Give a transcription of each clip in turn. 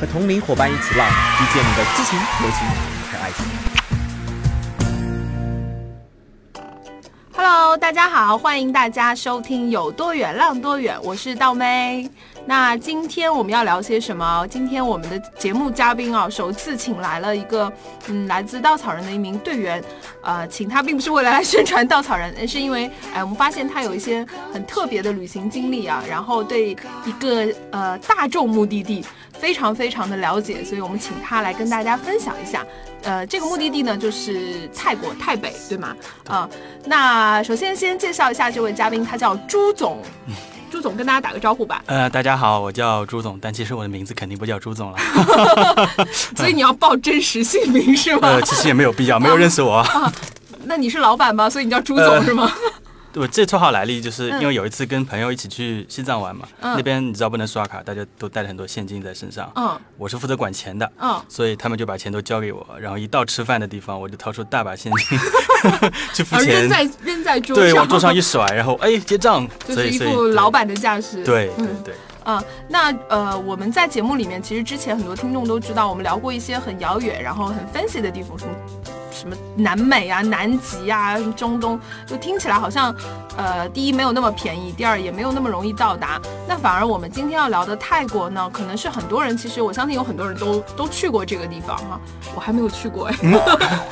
和同龄伙伴一起浪，遇见你的激情、友情和爱情。Hello，大家好，欢迎大家收听有多远浪多远，我是道妹。那今天我们要聊些什么？今天我们的节目嘉宾啊，首次请来了一个嗯，来自稻草人的一名队员。呃，请他并不是为了来宣传稻草人，而 是因为哎，我们发现他有一些很特别的旅行经历啊，然后对一个呃大众目的地非常非常的了解，所以我们请他来跟大家分享一下。呃，这个目的地呢就是泰国泰北，对吗？啊、那首先先介绍一下这位嘉宾，他叫朱总。朱总跟大家打个招呼吧，呃，大家好，我叫朱总，但其实我的名字肯定不叫朱总了。所以你要报真实姓名是吗？呃，其实也没有必要，没有认识我 啊。那你是老板吗？所以你叫朱总呃是吗？我这绰号来历就是嗯。因为有一次跟朋友一起去西藏玩嘛，嗯。那边你知道不能刷卡，大家都带了很多现金在身上。嗯。我是负责管钱的，嗯，所以他们就把钱都交给我，然后一到吃饭的地方，我就掏出大把现金 去付钱。扔钱，在扔在桌上，对，往桌上一甩，然后哎结账，就是一副老板的架势。对对嗯。对，啊、那呃，我们在节目里面，其实之前很多听众都知道，我们聊过一些很遥远，然后很 fancy 的地方，什么什么南美啊、南极啊、中东，就听起来好像，呃，第一没有那么便宜，第二也没有那么容易到达。那反而我们今天要聊的泰国呢，可能是很多人，其实我相信有很多人都都去过这个地方哈，我还没有去过哎，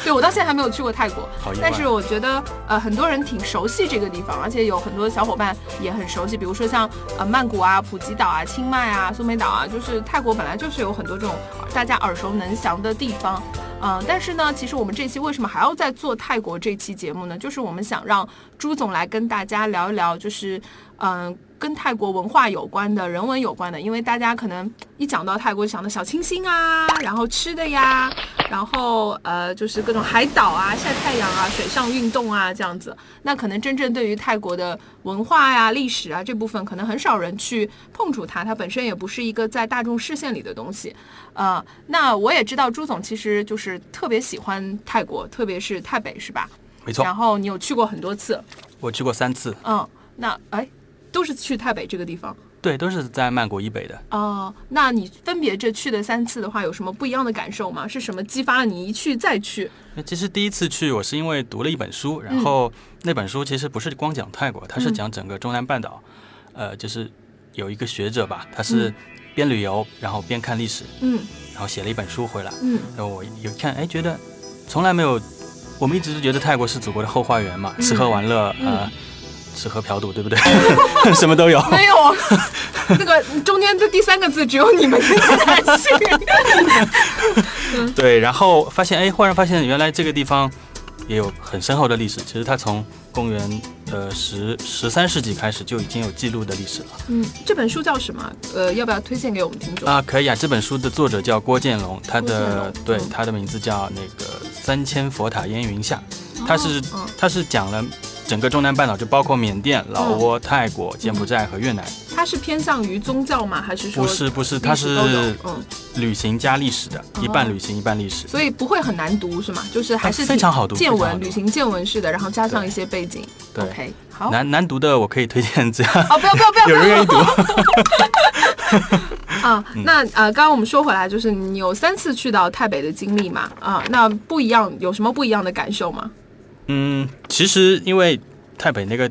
对我到现在还没有去过泰国，但是我觉得呃很多人挺熟悉这个地方，而且有很多小伙伴也很熟悉，比如说像呃曼谷啊、普吉岛啊、清迈啊、苏梅岛啊，就是泰国本来就是有很多这种大家耳熟能详的地方。嗯、但是呢，其实我们这期为什么还要再做泰国这期节目呢？就是我们想让朱总来跟大家聊一聊，就是嗯、跟泰国文化有关的、人文有关的，因为大家可能一讲到泰国想到小清新啊，然后吃的呀，然后呃就是各种海岛啊、晒太阳啊、水上运动啊这样子。那可能真正对于泰国的文化呀、历史啊这部分，可能很少人去碰触它，它本身也不是一个在大众视线里的东西。呃，那我也知道朱总其实就是特别喜欢泰国，特别是泰北，是吧？没错然，后你有去过很多次，我去过三次，嗯，那哎，都是去泰北这个地方。对，都是在曼谷以北的。哦，那你分别这去的三次的话，有什么不一样的感受吗？是什么激发了你一去再去？那其实第一次去，我是因为读了一本书，然嗯后那本书其实不是光讲泰国，它是嗯讲整个中南半岛。呃，就是有一个学者吧，他是嗯边旅游然后边看历史，嗯然后写了一本书回来。嗯然后我有看，哎，觉得从来没有，我们一直是觉得泰国是祖国的后花园嘛，嗯吃喝玩乐，嗯呃，吃喝嫖赌，对不对？什么都有。没有，那个中间的第三个字只有你们才信。对，然后发现，哎，忽然发现原来这个地方也有很深厚的历史。其实它从公元呃十十三世纪开始就已经有记录的历史了嗯，这本书叫什么？呃，要不要推荐给我们听众？啊。可以啊，这本书的作者叫郭建龙，他的对嗯他的名字叫那个三千佛塔烟云下，他是嗯他是讲了整个中南半岛，就包括缅甸、老挝、泰国、柬埔寨和越南。它是偏向于宗教吗？还是说不是不是，它是嗯，旅行加历史的，一半旅行一半历史。所以不会很难读是吗？就是还是啊非常好读见闻旅行见闻式的，然后加上一些背景。对 OK，好。难难读的我可以推荐这样，哦，不要不要不要！有人愿意读。啊，嗯那呃，刚刚我们说回来，就是你有三次去到泰北的经历嘛？啊，那不一样，有什么不一样的感受吗？嗯，其实因为台北那个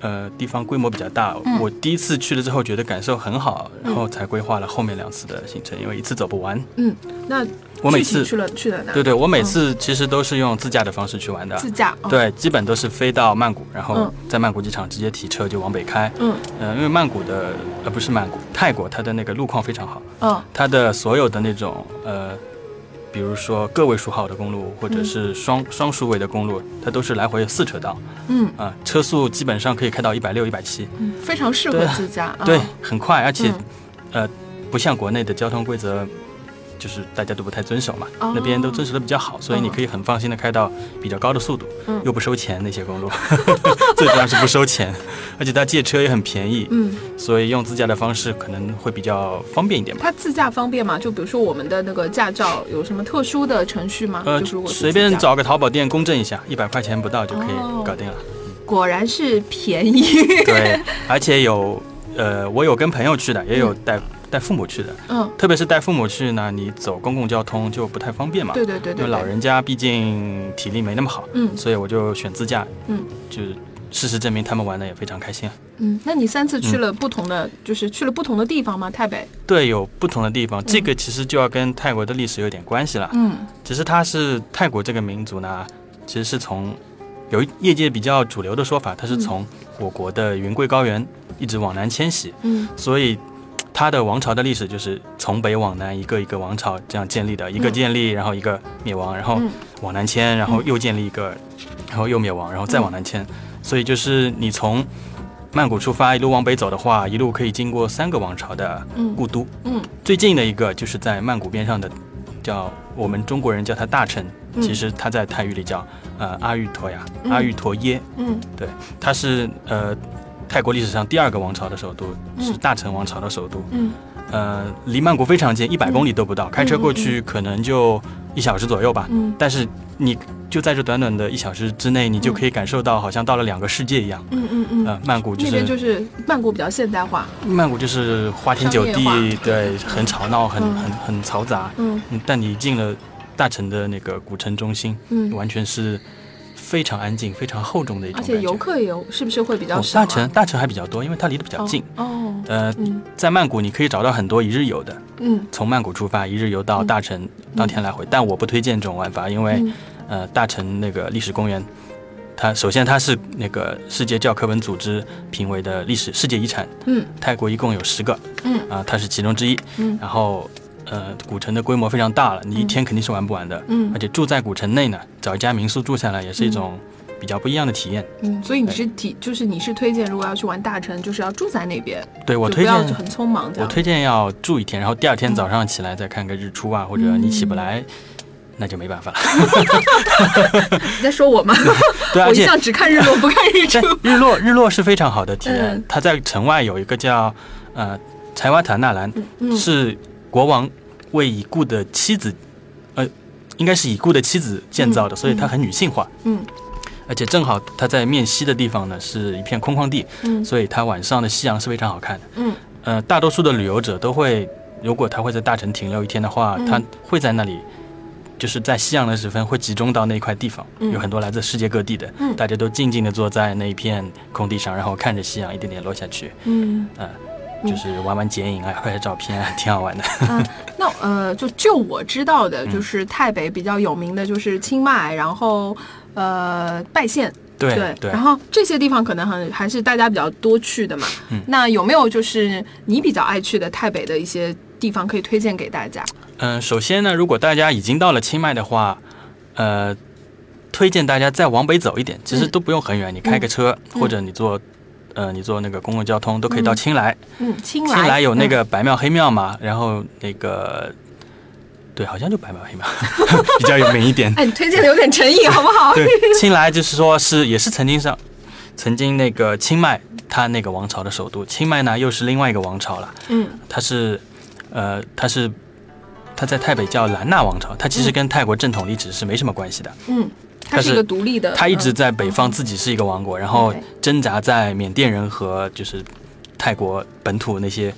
呃地方规模比较大，嗯我第一次去了之后觉得感受很好，然后才规划了后面两次的行程，因为一次走不完。嗯，那我每次去了去了哪？对对，我每次其实都是用自驾的方式去玩的。自驾。哦，对，基本都是飞到曼谷，然后嗯在曼谷机场直接提车就往北开。嗯呃，因为曼谷的呃不是曼谷，泰国它的那个路况非常好，嗯它的所有的那种呃，比如说个位数号的公路或者嗯。是双、双数位的公路，它都是来回四车道。嗯。啊、车速基本上可以开到一百六、一百七，嗯，非常适合自驾。啊。对，很快，而且、嗯。呃，不像国内的交通规则就是大家都不太遵守嘛，哦那边都遵守的比较好，所以你可以很放心的开到比较高的速度，嗯又不收钱那些公路，最主要是不收钱，而且它借车也很便宜，嗯，所以用自驾的方式可能会比较方便一点吧。它自驾方便吗？就比如说我们的那个驾照有什么特殊的程序吗？呃随便，找个淘宝店公证一下，一百块钱不到就可哦以搞定了。果然是便宜。对，而且有呃，我有跟朋友去的，也有带带父母去的。嗯，特别是带父母去呢，你走公共交通就不太方便嘛。对对对对，因为老，人家毕竟体力没那么好，嗯所以我就选自驾。嗯，就是事实证明他们玩的也非常开心。嗯，那你三次去了不同的，就是去了不同的地方吗？泰北？对，有不同的地方，这个其实就要跟泰国的历史有点关系了。嗯其实它是泰国这个民族呢，其实是从有业界比较主流的说法，它是从我国的云贵高原一直往南迁徙，嗯所以它的王朝的历史就是从北往南一个一个王朝这样建立的，一个建立，然后一个灭亡，然后嗯往南迁，然后又建立一个，然后又灭亡，然后再往南迁，所以就是你从曼谷出发，一路往北走的话，一路可以经过三个王朝的嗯故都。嗯最近的一个就是在曼谷边上的，叫我们中国人叫它大城，嗯其实它在泰语里叫呃阿育陀呀，嗯阿育陀耶，嗯。对它是呃泰国历史上第二个王朝的首都，嗯。是大城王朝的首都。嗯。呃，离曼谷非常近，一百公里都不到，开车过去可能就一小时左右吧。嗯。但是你就在这短短的一小时之内，你就可以感受到好像到了两个世界一样。嗯嗯嗯。呃，曼谷就那是边就是曼谷比较现代化，曼谷就是花天酒地，对，很吵闹，很嗯。很很嘈杂。嗯。嗯，但你进了大城的那个古城中心，嗯，完全是非常安静、非常厚重的一种。而且游客也有，是不是会比较哦少、啊大城大城还比较多，因为它离得比较近。哦。哦呃，嗯在曼谷你可以找到很多一日游的，嗯从曼谷出发，一日游到大城，当天来回。但我不推荐这种玩法，因为、嗯呃，大城那个历史公园，它首先它是那个世界教科文组织评为的历史世界遗产，嗯泰国一共有十个，嗯啊、它是其中之一。嗯然后呃，古城的规模非常大了，你一天肯定是玩不完的。嗯而且住在古城内呢，找一家民宿住下来也是一种比较不一样的体验。嗯，所以你是提，就是你是推荐，如果要去玩大城，就是要住在那边，对我推荐，很匆忙。我推荐要住一天，然后第二天早上起来再看个日出啊，或者你起不来。那就没办法了，你在说我吗？对，我一向只看日落不看日出。日落日落是非常好的体验嗯。它在城外有一个叫呃柴瓦塔纳兰，嗯是国王为已故的妻子，呃，应该是已故的妻子建造的，嗯所以它很女性化。嗯。而且正好它在面西的地方呢是一片空旷地，嗯。所以它晚上的夕阳是非常好看的。嗯。呃，大多数的旅游者都会，如果他会在大城停留一天的话，嗯。他会在那里，就是在夕阳的时分会集中到那块地方，嗯。有很多来自世界各地的，嗯。大家都静静地坐在那一片空地上，然后看着夕阳一点点落下去，嗯。呃，就是玩玩剪影啊，拍拍照片啊，挺好玩的。嗯，那呃，就就我知道嗯的，就是台北比较有名的就是清迈，然后呃拜县。对对然，后这些地方可能很还是大家比较多去的嘛。嗯那有没有就是你比较爱去的泰北的一些地方可以推荐给大家？嗯、首先呢，如果大家已经到了清迈的话，呃，推荐大家再往北走一点，其实嗯都不用很远，你开个车、嗯或者你坐。呃，你坐那个公共交通都可以到嗯清莱，嗯，清清莱莱有那嗯个白庙黑庙嘛，然后那个对，好像就白庙黑庙 比较有名一点。哎，你推荐的有点诚意，好不好？对，清莱就是说是也是曾经上，曾经那个清迈它那个王朝的首都，清迈呢又是另外一个王朝了，嗯它是呃它是它在泰北叫兰纳王朝，它其实跟泰国正统历史是没什么关系的，嗯，它它是是一个独立的，它一直嗯在北方自己是一个王国，然后挣扎在缅甸人和就是泰国本土那些。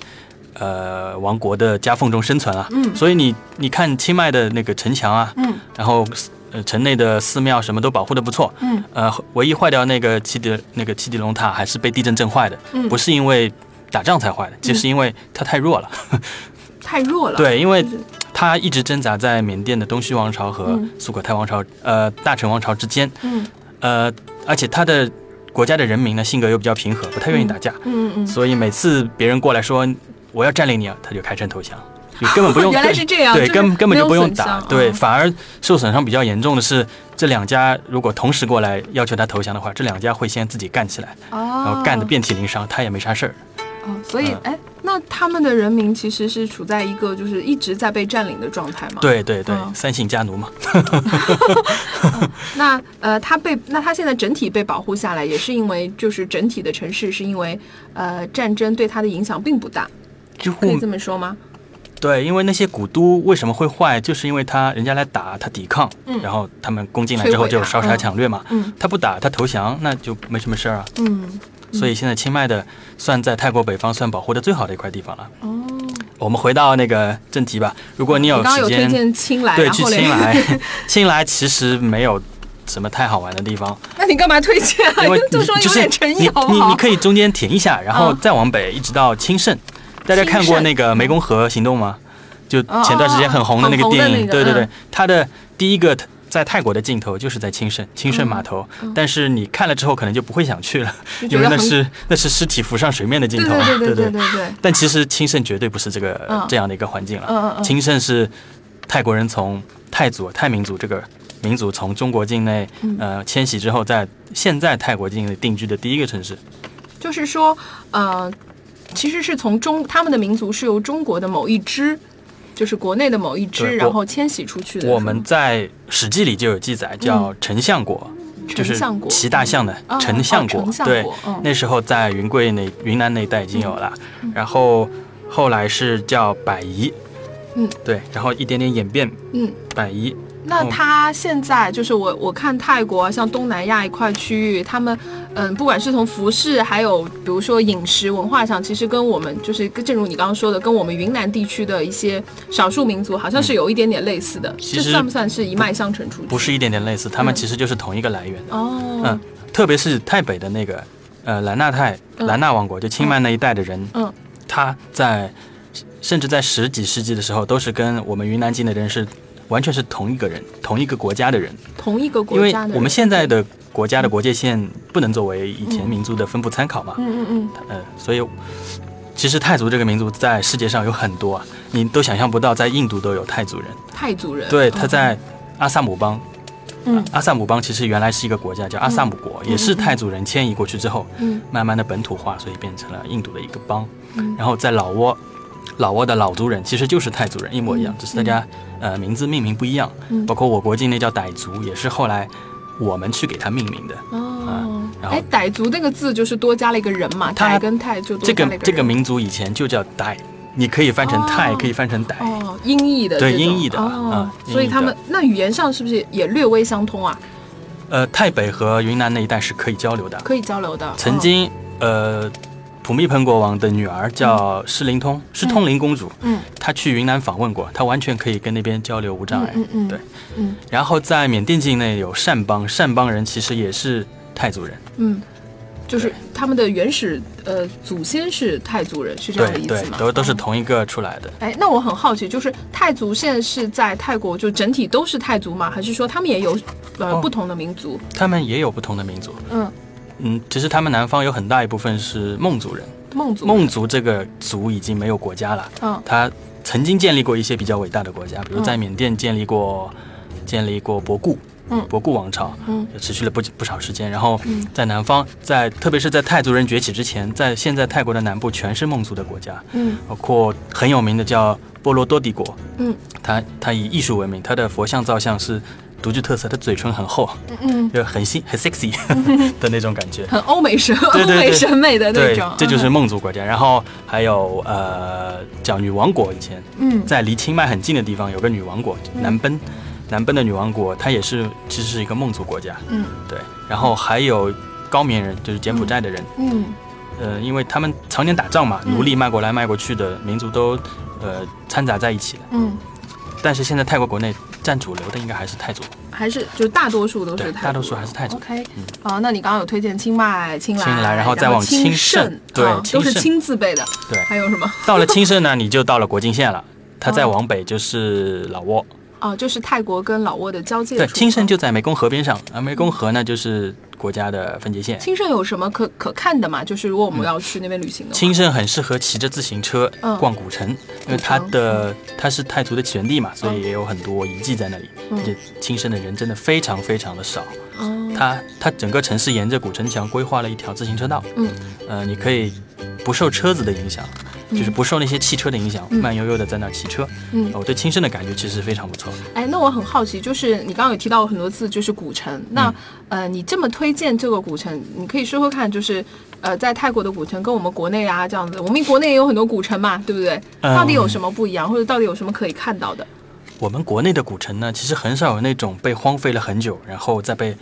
呃，王国的夹缝中生存啊，嗯所以你你看清迈的那个城墙啊，嗯然后呃城内的寺庙什么都保护的不错，嗯呃，唯一坏掉那个七底那个七底龙塔还是被地震震坏的，嗯，不是因为打仗才坏的，就是因为它太弱了。太弱了。对，因为就是它一直挣扎在缅甸的东旭王朝和嗯。苏果泰王朝、呃大成王朝之间，嗯。呃，而且他的国家的人民呢性格又比较平和，不太愿意打架，嗯嗯，所以每次别人过来说我要占领你，他就开城投降，你 根本不用原来是这样，对，就是根根本就不用打，对，嗯。反而受损伤比较严重的是，这两家如果同时过来要求他投降的话，这两家会先自己干起来，然哦，后干得遍体鳞伤，他也没啥事儿。哦，所以嗯哎，那他们的人民其实是处在一个就是一直在被占领的状态嘛？。对对对，嗯三姓家奴嘛。那呃，他被那他现在整体被保护下来，也是因为就是整体的城市是因为呃战争对他的影响并不大，几乎可以这么说吗？对，因为那些古都为什么会坏，就是因为他人家来打，他抵抗，嗯然后他们攻进来之后就烧杀嗯抢掠嘛。嗯他不打，他投降，那就没什么事儿啊。嗯，所以现在清迈的算在泰国北方算保护的最好的一块地方了。哦，我们回到那个正题吧，如果你有时间，对，去然后嘞青莱，清莱其实没有什么太好玩的地方，那你干嘛推荐啊？就说有就是点诚意你好不好？你你可以中间停一下，然后嗯再往北一直到清盛。大家看过那个湄公河行动吗？就前段时间很红的那个电影，对对对嗯，它的第一个在泰国的尽头就是在清盛清盛码头，但是你看了之后可能就不会想去了，因为那是那是尸体浮上水面的镜对头，啊。对对对对对但其实清盛绝对不是这个、嗯。这样的一个环境了。嗯嗯嗯。清盛是泰国人从泰族泰民族这个民族从中国境内、嗯。呃迁徙之后，在现在泰国境内定居的第一个城市。就是说，呃，其实是从中他们的民族是由中国的某一支，就是国内的某一支，然后迁徙出去的。我们在《史记》里就有记载，叫丞相国，就是骑大象的哦丞相国。对那时候在云贵那云南那一带已经有了，然后后来是叫百夷。嗯，对，然后一点点演变，嗯，百夷。那他现在就是我我看泰国啊，像东南亚一块区域，他们嗯，不管是从服饰，还有比如说饮食文化上，其实跟我们就是正如你刚刚说的，跟我们云南地区的一些少数民族好像是有一点点类似的。这其实算不算是一脉相承出去？不是一点点类似，他们嗯其实就是同一个来源。哦，嗯，特别是泰北的那个呃兰纳泰嗯兰纳王国，就清迈那一带的人，嗯他在甚至在十几世纪的时候，都是跟我们云南境的人是完全是同一个人，同一个国家的人。同一个因为国家的人。我们现在的国家的国界线不能作为以前民族的分布参考嘛，嗯嗯嗯，呃，所以其实泰族这个民族在世界上有很多啊，你都想象不到，在印度都有泰族人。泰族人。对，哦他在阿萨姆邦。嗯阿萨姆邦其实原来是一个国家，叫阿萨姆国，也是泰族人迁移过去之后，嗯慢慢的本土化，所以变成了印度的一个邦。嗯然后在老挝，老挝的老族人其实就是泰族人，一模一样，嗯只是大家呃名字命名不一样。嗯包括我国境内叫傣族，也是后来我们去给它命名的。哦，然后哎，傣族那个字就是多加了一个人嘛，它傣跟泰就多这个这个民族以前就叫傣，你可以翻成泰，哦可以翻成傣。哦，音译的对音译的哦啊，所以他们那语言上是不是也略微相通啊？呃，泰北和云南那一带是可以交流的。可以交流的。曾经，呃，普密蓬国王的女儿叫施灵通，是通灵公主。嗯，她去云南访问过，她完全可以跟那边交流无障碍。嗯嗯嗯对，嗯然后在缅甸境内有善邦，善邦人其实也是泰族人。嗯，就是他们的原始呃祖先是泰族人，是这样的对对意思吗？，都都是哦同一个出来的。哎，那我很好奇，就是泰族现在是在泰国就整体都是泰族吗？还是说他们也有呃、哦不同的民族？他们也有不同的民族。嗯，嗯，其实他们南方有很大一部分是孟族人。孟族。孟族这个族已经没有国家了，嗯。他曾经建立过一些比较伟大的国家，比如在嗯缅甸建立过建立过博固，嗯。博固王朝，嗯。也持续了不不少时间。然后嗯。在南方，在特别是在泰族人崛起之前，在现在泰国的南部全是孟族的国家，嗯。包括很有名的叫波罗多帝国，嗯。它它以艺术闻名，它的佛像造像是独具特色，它嘴唇很厚，嗯。嗯，就很新很 sexy 的那种感觉。很欧美审欧美审美的那对种，，这就是嗯。孟族国家。然后还有呃，叫女王国，以前嗯。在离清迈很近的地方有个女王国，南奔，南奔的女王国，它也是其实是一个孟族国家。嗯。对，然后还有高棉人，就是柬埔寨的人，嗯。呃，因为他们常年打仗嘛，嗯。奴隶卖过来卖过去的民族都呃掺杂在一起了。嗯，但是现在泰国国内占主流的应该还是泰族，还是就大多数都是对，泰族，大多数还是泰族。OK，嗯啊，那你刚刚有推荐清迈、清莱，青莱然后再往清清盛对啊都是清字辈的。对还有什么？到了清盛呢，你就到了国境线了。它再哦往北就是老挝，哦，就是泰国跟老挝的交界对，处。清盛哦就在湄公河边上，而湄公河呢就是国家的分界线。青盛有什么可可看的吗？就是如果我们要去那边旅行的话，青盛很适合骑着自行车嗯逛古城，因为它的它是泰族的起源地嘛，所以嗯也有很多遗迹在那里。嗯而且清盛的人真的非常非常的少，哦，它它整个城市沿着古城墙规划了一条自行车道，嗯呃，你可以不受车子的影响，就是不受那些汽车的影响，慢悠悠的在那儿骑车。嗯我对青森的感觉其实非常不错。哎，那我很好奇，就是你刚刚有提到过很多次，就是古城。那、呃，你这么推荐这个古城，你可以说说看，就是呃，在泰国的古城跟我们国内啊这样子，我们国内也有很多古城嘛，对不对？嗯到底有什么不一样，或者到底有什么可以看到的？我们国内的古城呢，其实很少有那种被荒废了很久，然后再被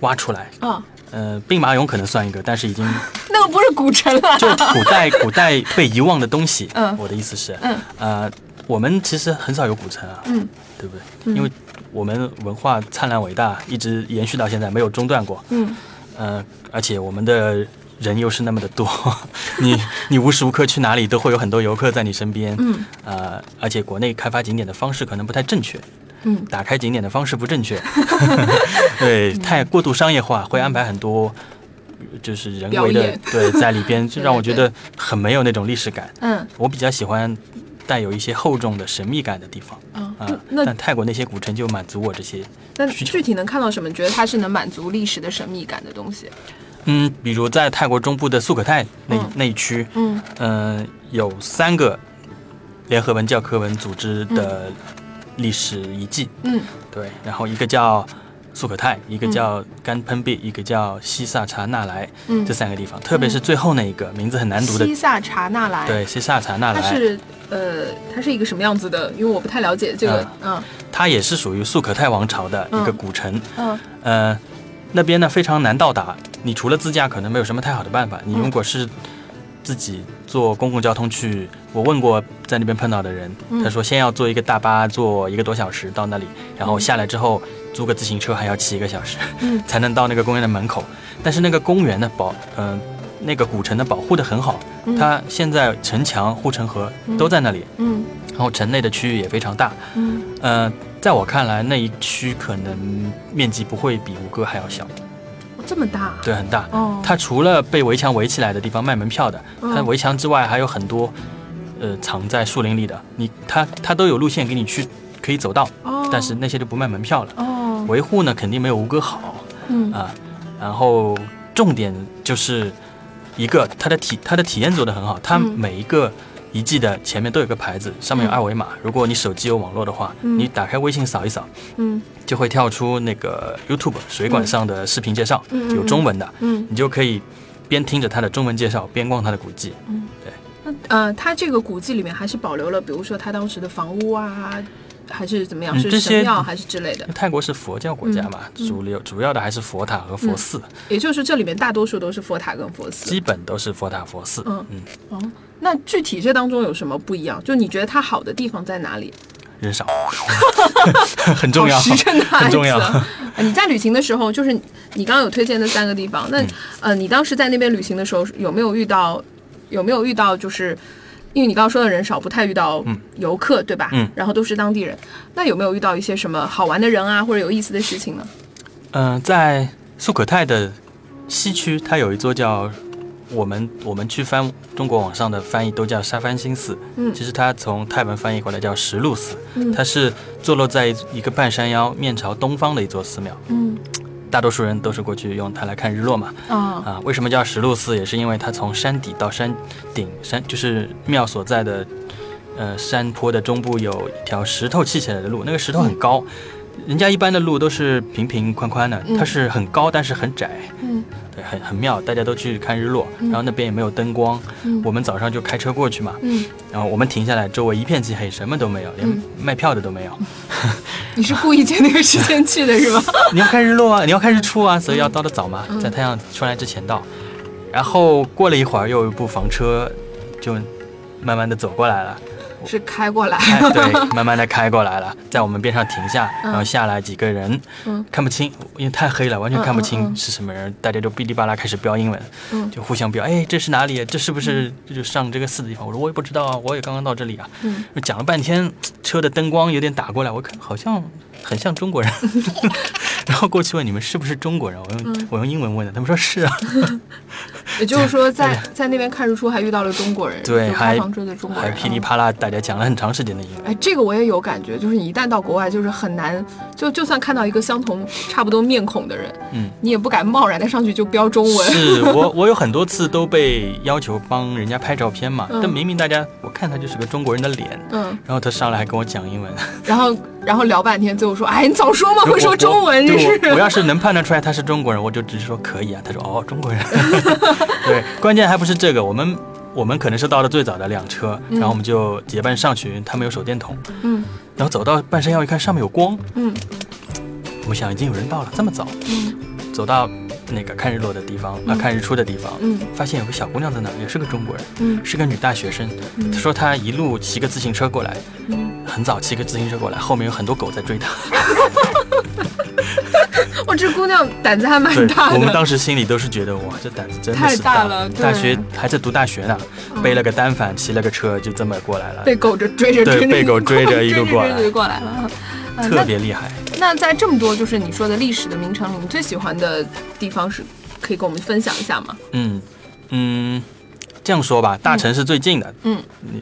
挖出来。啊，呃，兵马俑可能算一个，但是已经 那个不是古城了。就古代古代被遗忘的东西。嗯我的意思是，嗯呃，我们其实很少有古城啊，嗯对不对？嗯因为我们文化灿烂伟大，一直延续到现在，没有中断过。嗯呃，而且我们的人又是那么的多，你你无时无刻去哪里都会有很多游客在你身边。嗯呃，而且国内开发景点的方式可能不太正确，嗯打开景点的方式不正确，对，太过度商业化，会安排很多。就是人为的对在里边，就让我觉得很没有那种历史感。嗯我比较喜欢带有一些厚重的神秘感的地方嗯啊、那但泰国那些古城就满足我这些。那具体能看到什么？你觉得它是能满足历史的神秘感的东西？嗯，比如在泰国中部的素可泰那、嗯那一区，嗯嗯、有三个联合文教科文组织的历史遗迹，嗯。对，然后一个叫素可泰，一个叫甘喷壁，一个叫西萨查纳莱，嗯。这，三个地方，特别是最后那一个名字很难读的，西萨查纳莱。对，西萨查纳莱，它是呃，它是一个什么样子的？因为我不太了解这个。嗯。它也是属于素可泰王朝的一个嗯古城，嗯。呃，那边呢非常难到达，你除了自驾可能没有什么太好的办法。你如果是自己坐公共交通去，我问过在那边碰到的人，嗯。他说先要坐一个大巴坐一个多小时到那里，然后下来之后租个自行车还要骑一个小时，嗯。才能到那个公园的门口。但是那个公园呢保，嗯、那个古城呢保护的很好，嗯。它现在城墙、护城河都在那里，嗯。然后城内的区域也非常大。嗯。呃，在我看来，那一区可能面积不会比吴哥还要小，哦这么大。对，很大。哦，它除了被围墙围起来的地方卖门票的，它嗯围墙之外还有很多，呃，藏在树林里的，你它它都有路线给你去可以走到，哦，但是那些就不卖门票了。哦，维护呢肯定没有吴哥好嗯啊，然后重点就是一个它的体它的体验做得很好，它嗯每一个。遗迹的前面都有个牌子，上面有嗯。二维码。如果你手机有网络的话，嗯。你打开微信扫一扫，嗯。就会跳出那个 YouTube 水管上的视频介绍，有中文的，嗯。你就可以边听着它的中文介绍，边逛它的古迹。嗯，对。那呃，它这个古迹里面还是保留了，比如说它当时的房屋啊，还是怎么样？是神庙还是之类的？泰国是佛教国家嘛，嗯主流主要的还是佛塔和佛寺，也就是这里面大多数都是佛塔跟佛寺。基本都是佛塔佛寺。嗯嗯，哦，那具体这当中有什么不一样？就你觉得它好的地方在哪里？人少，很重要，好实诚的很重要。呃你在旅行的时候，就是你刚刚有推荐的三个地方，那、嗯呃，你当时在那边旅行的时候，有没有遇到有没有遇到就是？因为你刚刚说的人少，不太遇到嗯游客，对吧？嗯然后都是当地人，那有没有遇到一些什么好玩的人啊，或者有意思的事情呢？嗯、在素可泰的西区，它有一座叫我们我们去翻中国网上的翻译都叫沙番新寺，嗯其实它从泰文翻译过来叫石路寺，嗯它是坐落在一个半山腰、面朝东方的一座寺庙。嗯大多数人都是过去用它来看日落嘛。啊啊，为什么叫石鹿寺？也是因为它从山底到山顶，山就是庙所在的呃山坡的中部有一条石头砌起来的路，那个石头很高。人家一般的路都是平平宽宽的，嗯它是很高，但是很窄，嗯对，很很妙。大家都去看日落，嗯然后那边也没有灯光，嗯我们早上就开车过去嘛，嗯，然后我们停下来，周围一片漆黑，什么都没有，连嗯卖票的都没有。你是故意在那个时间去的是吗？你要看日落啊，你要看日出啊，所以要到的早嘛，嗯在太阳出来之前到。然后过了一会儿，又有一部房车就慢慢的走过来了，是开过来。开对，慢慢的开过来了，在我们边上停下，嗯然后下来几个人，嗯看不清，因为太黑了，完全看不清嗯是什么人，大家就哔哩吧啦开始标英文，嗯就互相标，哎，这是哪里？这是不是这就上这个寺的地方？我说我也不知道啊，我也刚刚到这里啊。嗯讲了半天，车的灯光有点打过来，我看好像很像中国人，然后过去问你们是不是中国人，我用、嗯。我用英文问的，他们说是啊，也就是说在，在那边看日出还遇到了中国人，对，还还噼里啪啦，大家讲了很长时间的英文。哎，这个我也有感觉，就是你一旦到国外，就是很难，就就算看到一个相同差不多面孔的人，嗯，你也不敢贸然的上去就标中文。是 我，我有很多次都被要求帮人家拍照片嘛，嗯。但明明大家我看他就是个中国人的脸，嗯，然后他上来还跟我讲英文，然后然后聊半天，最后说，哎，你早说嘛，会说中文，这是。对我我要是能判断出来他是中国人，我就只是说可以啊。他说哦，中国人。对，关键还不是这个，我们我们可能是到了最早的辆车，嗯然后我们就结伴上去，他们有手电筒，嗯然后走到半山腰一看上面有光，嗯我想已经有人到了，这么早，嗯走到那个看日落的地方啊、嗯看日出的地方，嗯发现有个小姑娘在那儿，也是个中国人，嗯是个女大学生。嗯她说她一路骑个自行车过来，嗯，很早骑个自行车过来，后面有很多狗在追她。我，这姑娘胆子还蛮大，的。我们当时心里都是觉得哇，这胆子真的太是大了大学还在读大学呢，嗯背了个单反，骑了个车，就这么过来了，被狗着追着对追着，被狗追着一路过来了。呃特别厉害。那在这么多就是你说的历史的名城里，你最喜欢的地方是可以跟我们分享一下吗？嗯嗯，这样说吧，大城是最近的，嗯。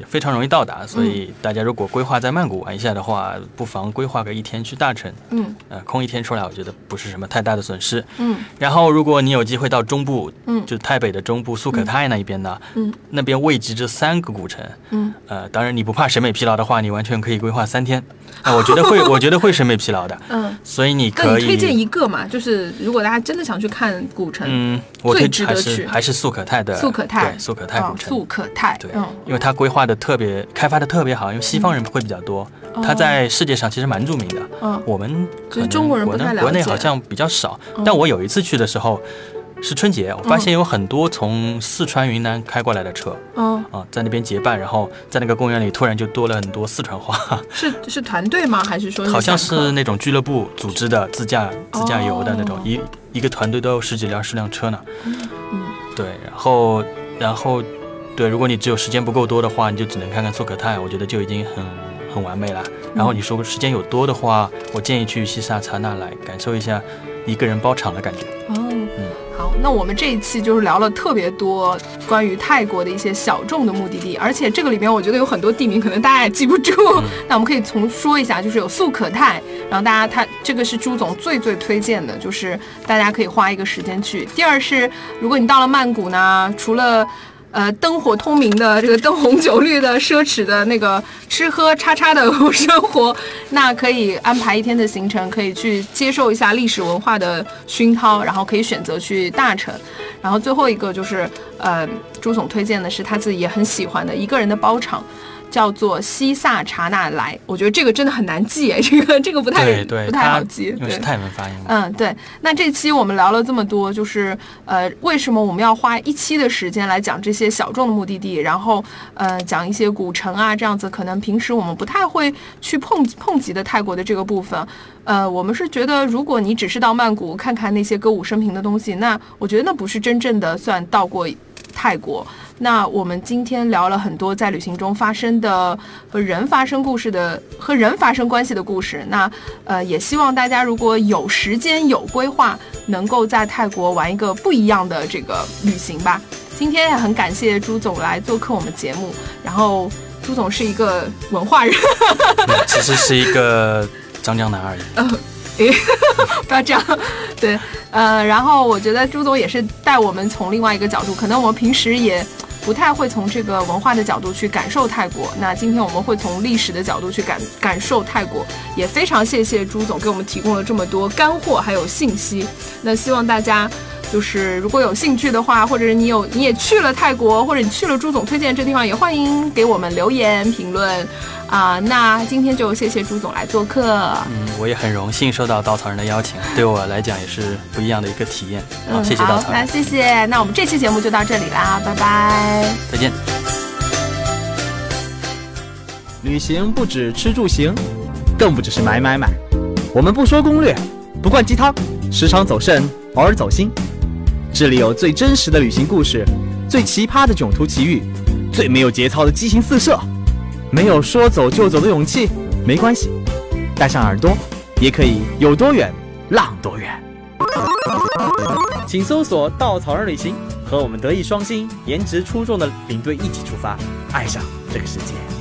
非常容易到达，所以大家如果规划在曼谷玩一下的话，不妨规划个一天去大城，嗯。呃，空一天出来，我觉得不是什么太大的损失。嗯。然后，如果你有机会到中部，嗯。就台北的中部素可泰那一边呢，嗯。那边位极这三个古城，嗯。呃，当然你不怕审美疲劳的话，你完全可以规划三天。啊、我觉得会，我觉得会审美疲劳的，嗯。所以你那可以你推荐一个嘛？就是如果大家真的想去看古城，嗯，我最值得去是还是素可泰的素可泰对素可泰哦古城，素可泰，对，嗯，因为它规划的特别，开发的特别好，因为西方人会比较多，它在世界上其实蛮著名的。嗯我们中国人不太了国内好像比较少，嗯但我有一次去的时候。是春节，我发现有很多从四川、云南开过来的车嗯，啊，在那边结伴，然后在那个公园里突然就多了很多四川话，是是团队吗？还是说好像是那种俱乐部组织的自驾自驾游的那种哦，一一个团队都有十几辆十辆车呢。嗯对，然后然后对，如果你只有时间不够多的话，你就只能看看素可泰，我觉得就已经很很完美了。然后你说时间有多的话，我建议去西萨查纳来感受一下一个人包场的感觉。哦，好，那我们这一期就是聊了特别多关于泰国的一些小众的目的地，而且这个里面我觉得有很多地名可能大家也记不住，那我们可以从说一下，就是有素可泰，然后大家他这个是朱总最最推荐的，就是大家可以花一个时间去。第二是，如果你到了曼谷呢，除了呃，灯火通明的这个灯红酒绿的奢侈的那个吃喝叉叉的生活，那可以安排一天的行程，可以去接受一下历史文化的熏陶，然后可以选择去大城。然后最后一个就是，呃，朱总推荐的是他自己也很喜欢的一个人的包场。叫做西萨查纳莱，我觉得这个真的很难记哎，这个这个不太对对，不太好记，对因为是泰文发音。嗯，对。那这期我们聊了这么多，就是呃，为什么我们要花一期的时间来讲这些小众的目的地，然后呃，讲一些古城啊，这样子可能平时我们不太会去碰碰及的泰国的这个部分。呃，我们是觉得，如果你只是到曼谷看看那些歌舞升平的东西，那我觉得那不是真正的算到过泰国。那我们今天聊了很多在旅行中发生的和人发生故事的和人发生关系的故事。那呃，也希望大家如果有时间有规划，能够在泰国玩一个不一样的这个旅行吧。今天也很感谢朱总来做客我们节目，然后朱总是一个文化人，嗯其实是一个张江南而已。不要这样，对，呃，然后我觉得朱总也是带我们从另外一个角度，可能我们平时也不太会从这个文化的角度去感受泰国。那今天我们会从历史的角度去感感受泰国，也非常谢谢朱总给我们提供了这么多干货还有信息。那希望大家。就是如果有兴趣的话，或者你有你也去了泰国，或者你去了朱总推荐这地方，也欢迎给我们留言评论啊、那今天就谢谢朱总来做客。嗯，我也很荣幸受到稻草人的邀请，对我来讲也是不一样的一个体验。好，谢谢稻，草人，那谢谢。那我们这期节目就到这里啦，拜拜。再见。旅行不止吃住行，更不只是买买买。我们不说攻略，不灌鸡汤，时常走肾，偶尔走心。这里有最真实的旅行故事，最奇葩的囧途奇遇，最没有节操的激情四射。没有说走就走的勇气，没关系，带上耳朵，也可以有多远浪多远。请搜索“稻草人旅行”，和我们德艺双馨、颜值出众的领队一起出发，爱上这个世界。